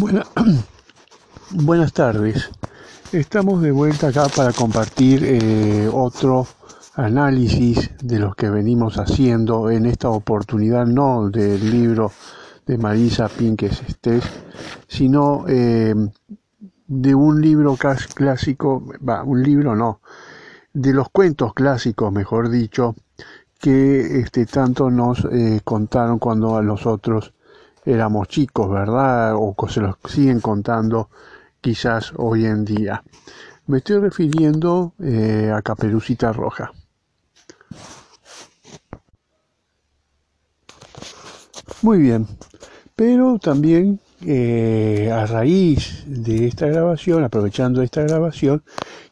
Buena- buenas tardes. Estamos de vuelta acá para compartir eh, otro análisis de los que venimos haciendo en esta oportunidad, no del libro de Marisa Pínquez Estés, sino eh, de un libro clásico, va, un libro no, de los cuentos clásicos, mejor dicho, que este, tanto nos eh, contaron cuando a nosotros éramos chicos, ¿verdad? O se los siguen contando quizás hoy en día. Me estoy refiriendo eh, a Caperucita Roja. Muy bien, pero también eh, a raíz de esta grabación, aprovechando esta grabación,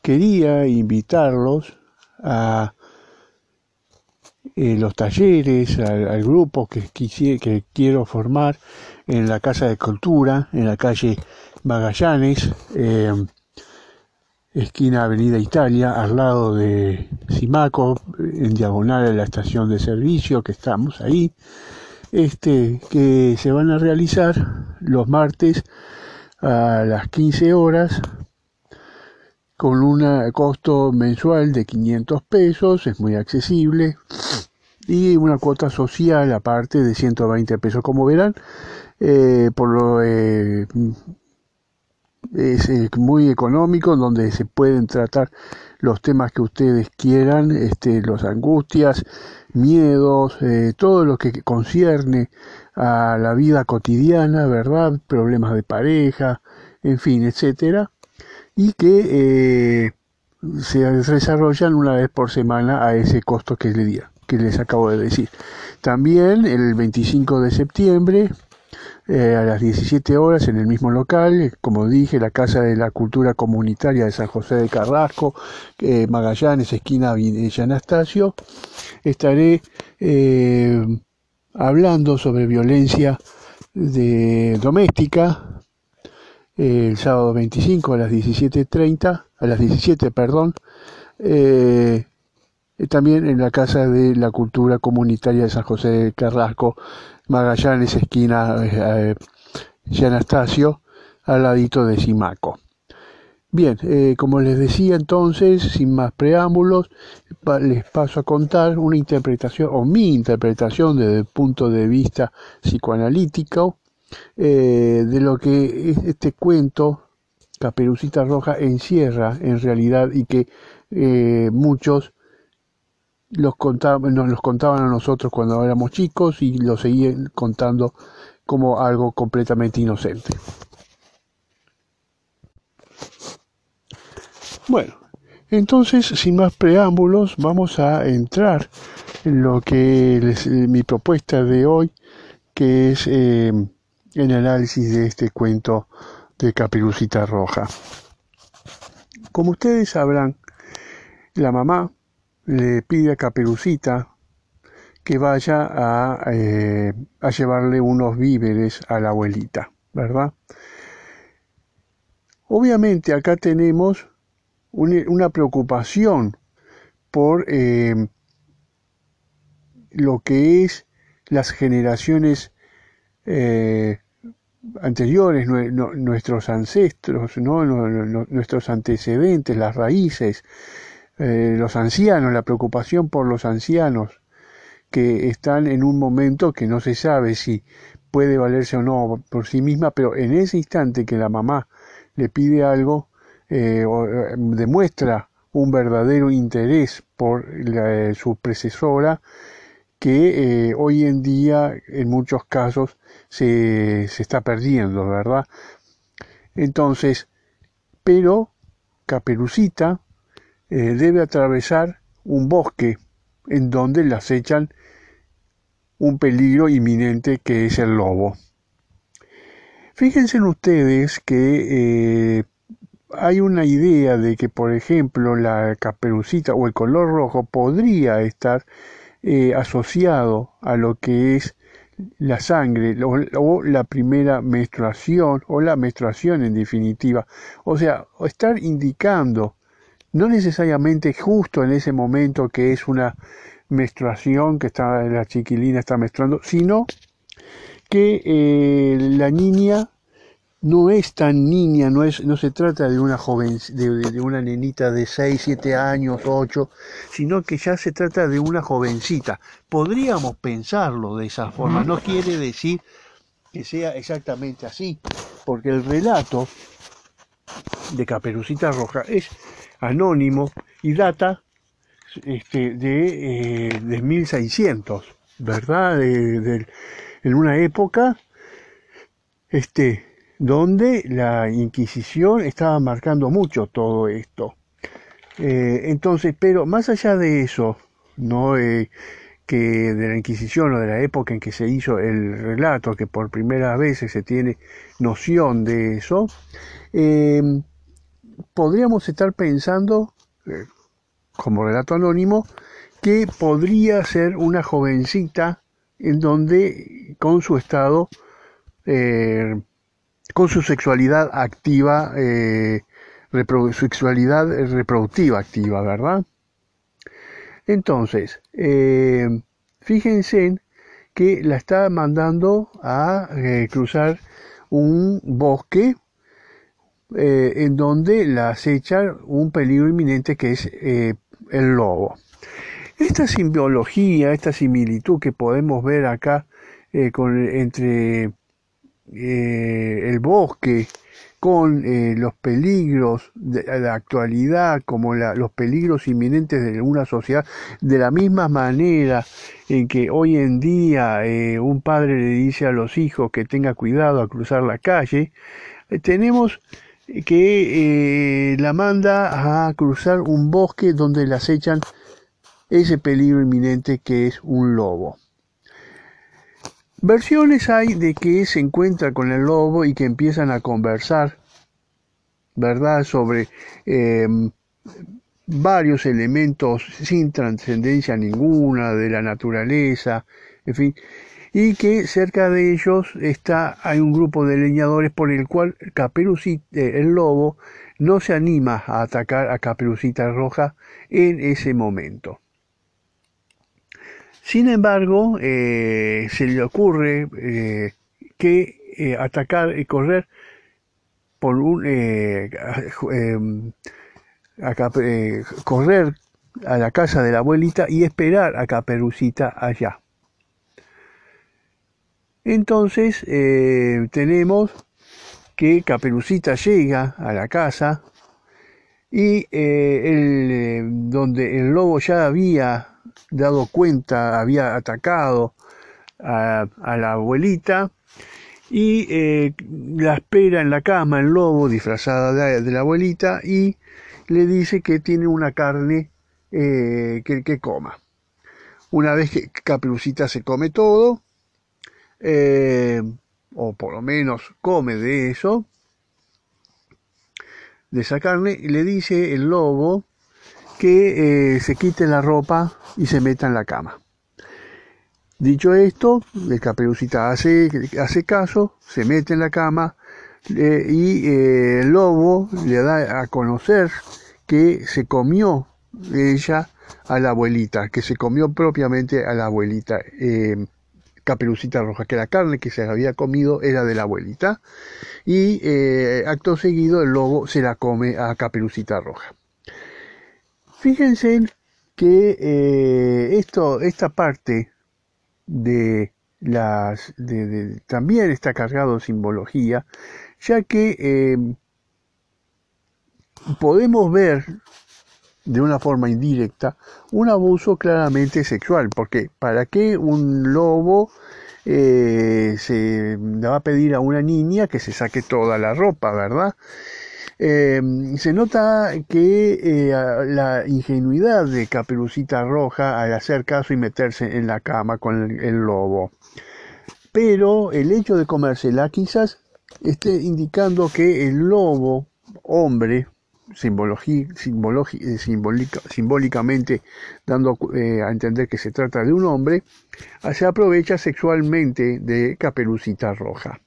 quería invitarlos a eh, los talleres, al, grupo que, que quiero formar en la Casa de Cultura, en la calle Magallanes, eh, esquina Avenida Italia, al lado de Simaco, en diagonal a la estación de servicio, que estamos ahí, este, que se van a realizar los martes a las 15 horas con un costo mensual de 500 pesos, es muy accesible, y una cuota social aparte de 120 pesos. Como verán, eh, por lo, eh, es muy económico, donde se pueden tratar los temas que ustedes quieran, este, los angustias, miedos, eh, todo lo que concierne a la vida cotidiana, ¿verdad? Problemas de pareja, en fin, etcétera, y que eh, se desarrollan una vez por semana a ese costo que, le di- que les acabo de decir. También el 25 de septiembre eh, a las 17 horas en el mismo local, como dije, la Casa de la Cultura Comunitaria de San José de Carrasco, eh, Magallanes, esquina Villa Anastasio, estaré hablando sobre violencia de, doméstica el sábado 25 a las 17.30, a las 17, perdón, eh, también en la Casa de la Cultura Comunitaria de San José de Carrasco, Magallanes, esquina eh, Anastasio, al ladito de Simaco. Bien, eh, como les decía entonces, sin más preámbulos, les paso a contar una interpretación, o mi interpretación desde el punto de vista psicoanalítico, eh, de lo que es este cuento, Caperucita Roja, encierra en realidad y que eh, muchos los contaban, nos los contaban a nosotros cuando éramos chicos y lo seguían contando como algo completamente inocente. Bueno, entonces, sin más preámbulos, vamos a entrar en lo que eh, mi propuesta de hoy, que es eh, el análisis de este cuento de Caperucita Roja. Como ustedes sabrán, la mamá le pide a Caperucita que vaya a, eh, llevarle unos víveres a la abuelita, ¿verdad? Obviamente acá tenemos un- una preocupación por eh, lo que es las generaciones eh, anteriores, nuestros ancestros, ¿no? Nuestros antecedentes, las raíces, eh, los ancianos, la preocupación por los ancianos que están en un momento que no se sabe si puede valerse o no por sí misma, pero en ese instante que la mamá le pide algo, eh, demuestra un verdadero interés por la- su predecesora, que eh, hoy en día en muchos casos se, se está perdiendo, ¿verdad? Entonces, pero Caperucita eh, debe atravesar un bosque en donde le acechan un peligro inminente que es el lobo. Fíjense en ustedes que eh, hay una idea de que, por ejemplo, la caperucita o el color rojo podría estar eh, asociado a lo que es la sangre o, la primera menstruación o la menstruación en definitiva. O sea, estar indicando, no necesariamente justo en ese momento que es una menstruación, que está, la chiquilina está menstruando, sino que eh, la niña no es tan niña, no, es, no se trata de una joven, de, una nenita de 6, 7 años, 8, sino que ya se trata de una jovencita. Podríamos pensarlo de esa forma, no quiere decir que sea exactamente así, porque el relato de Caperucita Roja es anónimo y data este, de, eh, de 1600, ¿verdad? En una época este, donde la Inquisición estaba marcando mucho todo esto. Eh, entonces, pero más allá de eso, no eh, que de la Inquisición o de la época en que se hizo el relato, que por primera vez se tiene noción de eso, eh, podríamos estar pensando, como relato anónimo, que podría ser una jovencita en donde con su estado eh, con su sexualidad activa, eh, sexualidad reproductiva activa, ¿verdad? Entonces, eh, fíjense que la está mandando a eh, cruzar un bosque eh, en donde la acecha un peligro inminente que es eh, el lobo. Esta simbología, esta similitud que podemos ver acá eh, entre eh, el bosque con eh, los peligros de la actualidad, como la, los peligros inminentes de una sociedad, de la misma manera en que hoy en día eh, un padre le dice a los hijos que tenga cuidado a cruzar la calle, eh, tenemos que la manda a cruzar un bosque donde le acechan ese peligro inminente que es un lobo. Versiones hay de que se encuentra con el lobo y que empiezan a conversar, ¿verdad? Sobre eh, varios elementos sin trascendencia ninguna de la naturaleza, en fin, y que cerca de ellos está hay un grupo de leñadores por el cual Caperucita, eh, el lobo, no se anima a atacar a Caperucita Roja en ese momento. Sin embargo, eh, se le ocurre eh, que eh, atacar y correr por un a, correr a la casa de la abuelita y esperar a Caperucita allá. Entonces tenemos que Caperucita llega a la casa y el, donde el lobo ya había dado cuenta, había atacado a, la abuelita y eh, la espera en la cama el lobo disfrazada de, la abuelita y le dice que tiene una carne eh, que, que, coma. Una vez que Caperucita se come todo, eh, o por lo menos come de eso, de esa carne, le dice el lobo que eh, se quite la ropa y se meta en la cama. Dicho esto, el caperucita hace, hace caso, se mete en la cama eh, y eh, el lobo le da a conocer que se comió ella a la abuelita, que se comió propiamente a la abuelita caperucita roja, que la carne que se había comido era de la abuelita y acto seguido el lobo se la come a caperucita roja. Fíjense que eh, esto, esta parte de las de, también está cargado de simbología, ya que eh, podemos ver de una forma indirecta un abuso claramente sexual, porque ¿para qué un lobo eh, se va a pedir a una niña que se saque toda la ropa, verdad? Eh, se nota que eh, la ingenuidad de Caperucita Roja al hacer caso y meterse en la cama con el, lobo. Pero el hecho de comérsela quizás esté indicando que el lobo, hombre, simbólica, simbólicamente dando eh, a entender que se trata de un hombre, se aprovecha sexualmente de Caperucita Roja.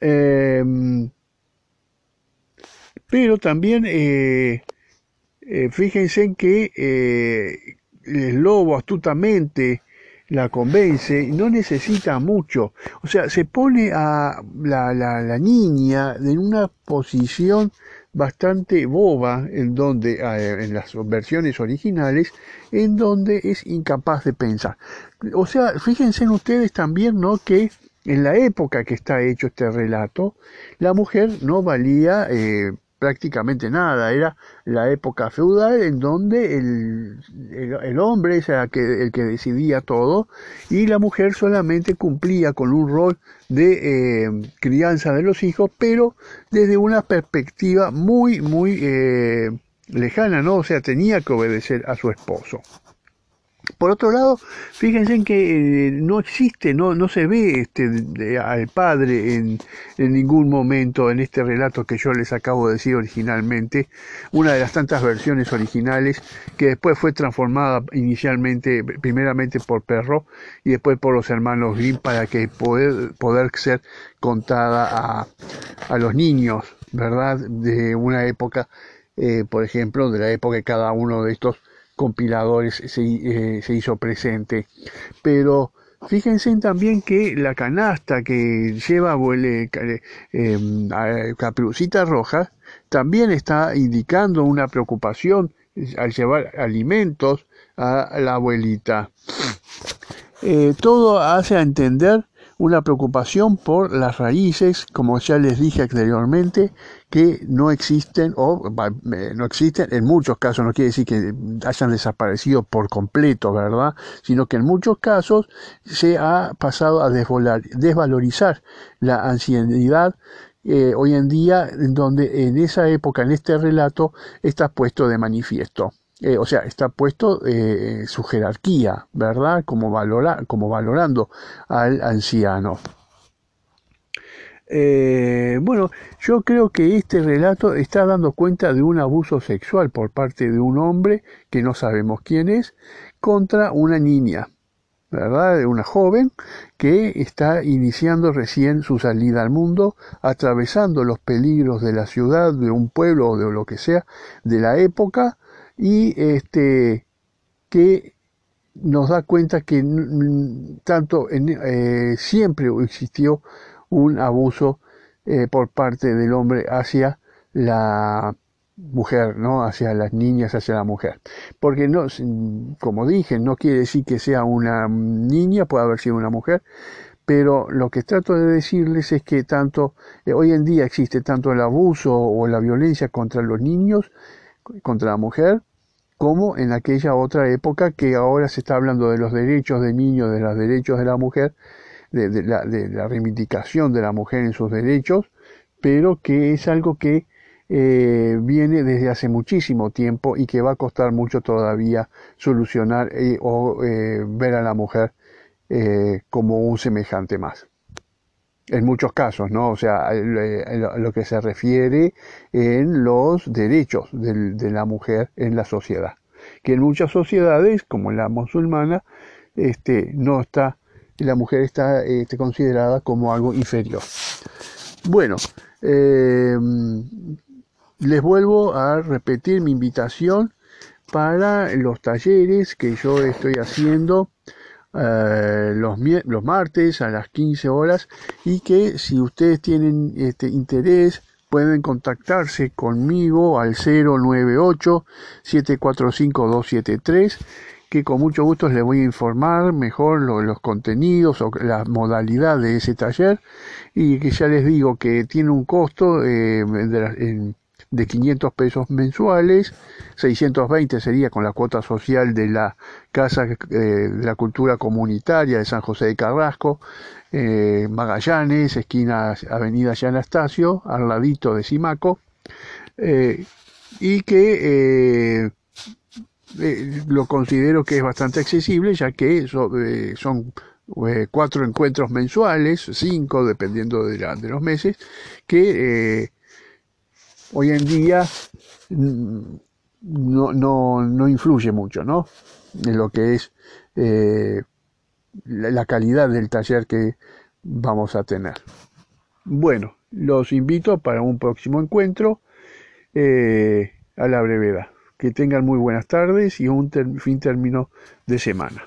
Eh, pero también eh, eh, fíjense que eh, el lobo astutamente la convence, no necesita mucho. O sea, se pone a la, la, niña en una posición bastante boba en donde en las versiones originales en donde es incapaz de pensar o sea fíjense en ustedes también no que en la época que está hecho este relato la mujer no valía prácticamente nada, era la época feudal en donde el, el, hombre era el que decidía todo y la mujer solamente cumplía con un rol de eh, crianza de los hijos, pero desde una perspectiva muy, muy eh, lejana, ¿no? O sea, tenía que obedecer a su esposo. Por otro lado, fíjense en que eh, no existe, no, no se ve este, al padre en, en, ningún momento en este relato que yo les acabo de decir originalmente, una de las tantas versiones originales que después fue transformada inicialmente, primeramente por Perro y después por los hermanos Grimm para que poder, poder ser contada a, a los niños, ¿verdad? De una época, eh, por ejemplo, de la época de cada uno de estos compiladores se, eh, se hizo presente. Pero Fíjense también que la canasta que lleva eh, eh, Caperucita Roja también está indicando una preocupación al llevar alimentos a la abuelita. todo hace a entender una preocupación por las raíces, como ya les dije anteriormente, que no existen o no existen en muchos casos, no quiere decir que hayan desaparecido por completo, ¿verdad? Sino que en muchos casos se ha pasado a desvalorizar la ancianidad eh, hoy en día, donde en esa época, en este relato, está puesto de manifiesto. Eh, o sea, está puesto eh, su jerarquía, ¿verdad? Como, valora, como valorando al anciano. Eh, bueno, yo creo que este relato está dando cuenta de un abuso sexual por parte de un hombre que no sabemos quién es contra una niña, ¿verdad? De una joven que está iniciando recién su salida al mundo, atravesando los peligros de la ciudad, de un pueblo o de lo que sea, de la época, y este que nos da cuenta que tanto eh, siempre existió un abuso eh, por parte del hombre hacia la mujer, ¿no? Hacia las niñas, hacia la mujer. Porque no, como dije, no quiere decir que sea una niña, puede haber sido una mujer, pero lo que trato de decirles es que tanto eh, hoy en día existe tanto el abuso o la violencia contra los niños contra la mujer, como en aquella otra época que ahora se está hablando de los derechos de niños, de los derechos de la mujer, de, la, reivindicación de la mujer en sus derechos, pero que es algo que eh, viene desde hace muchísimo tiempo y que va a costar mucho todavía solucionar eh, o eh, ver a la mujer como un semejante más en muchos casos, ¿no? O sea, lo que se refiere en los derechos de, la mujer en la sociedad. Que en muchas sociedades, como la musulmana, este, no está, la mujer está este, considerada como algo inferior. Bueno, em, les vuelvo a repetir mi invitación para los talleres que yo estoy haciendo eh, los, los, martes a las 15 horas y que si ustedes tienen este interés pueden contactarse conmigo al 098 745 273 que con mucho gusto les voy a informar mejor los contenidos o la modalidad de ese taller. Y que ya les digo que tiene un costo eh, en, de 500 pesos mensuales, 620 sería con la cuota social de la Casa eh, de la Cultura Comunitaria de San José de Carrasco, eh, Magallanes, esquina Avenida Anastasio, al ladito de Simaco, eh, y que lo considero que es bastante accesible, ya que son cuatro encuentros mensuales, cinco dependiendo de, de los meses, que hoy en día mm, no, no, no influye mucho ¿no? en lo que es eh, la calidad del taller que vamos a tener. Bueno, los invito para un próximo encuentro eh, a la brevedad. Que tengan muy buenas tardes y un fin término de semana.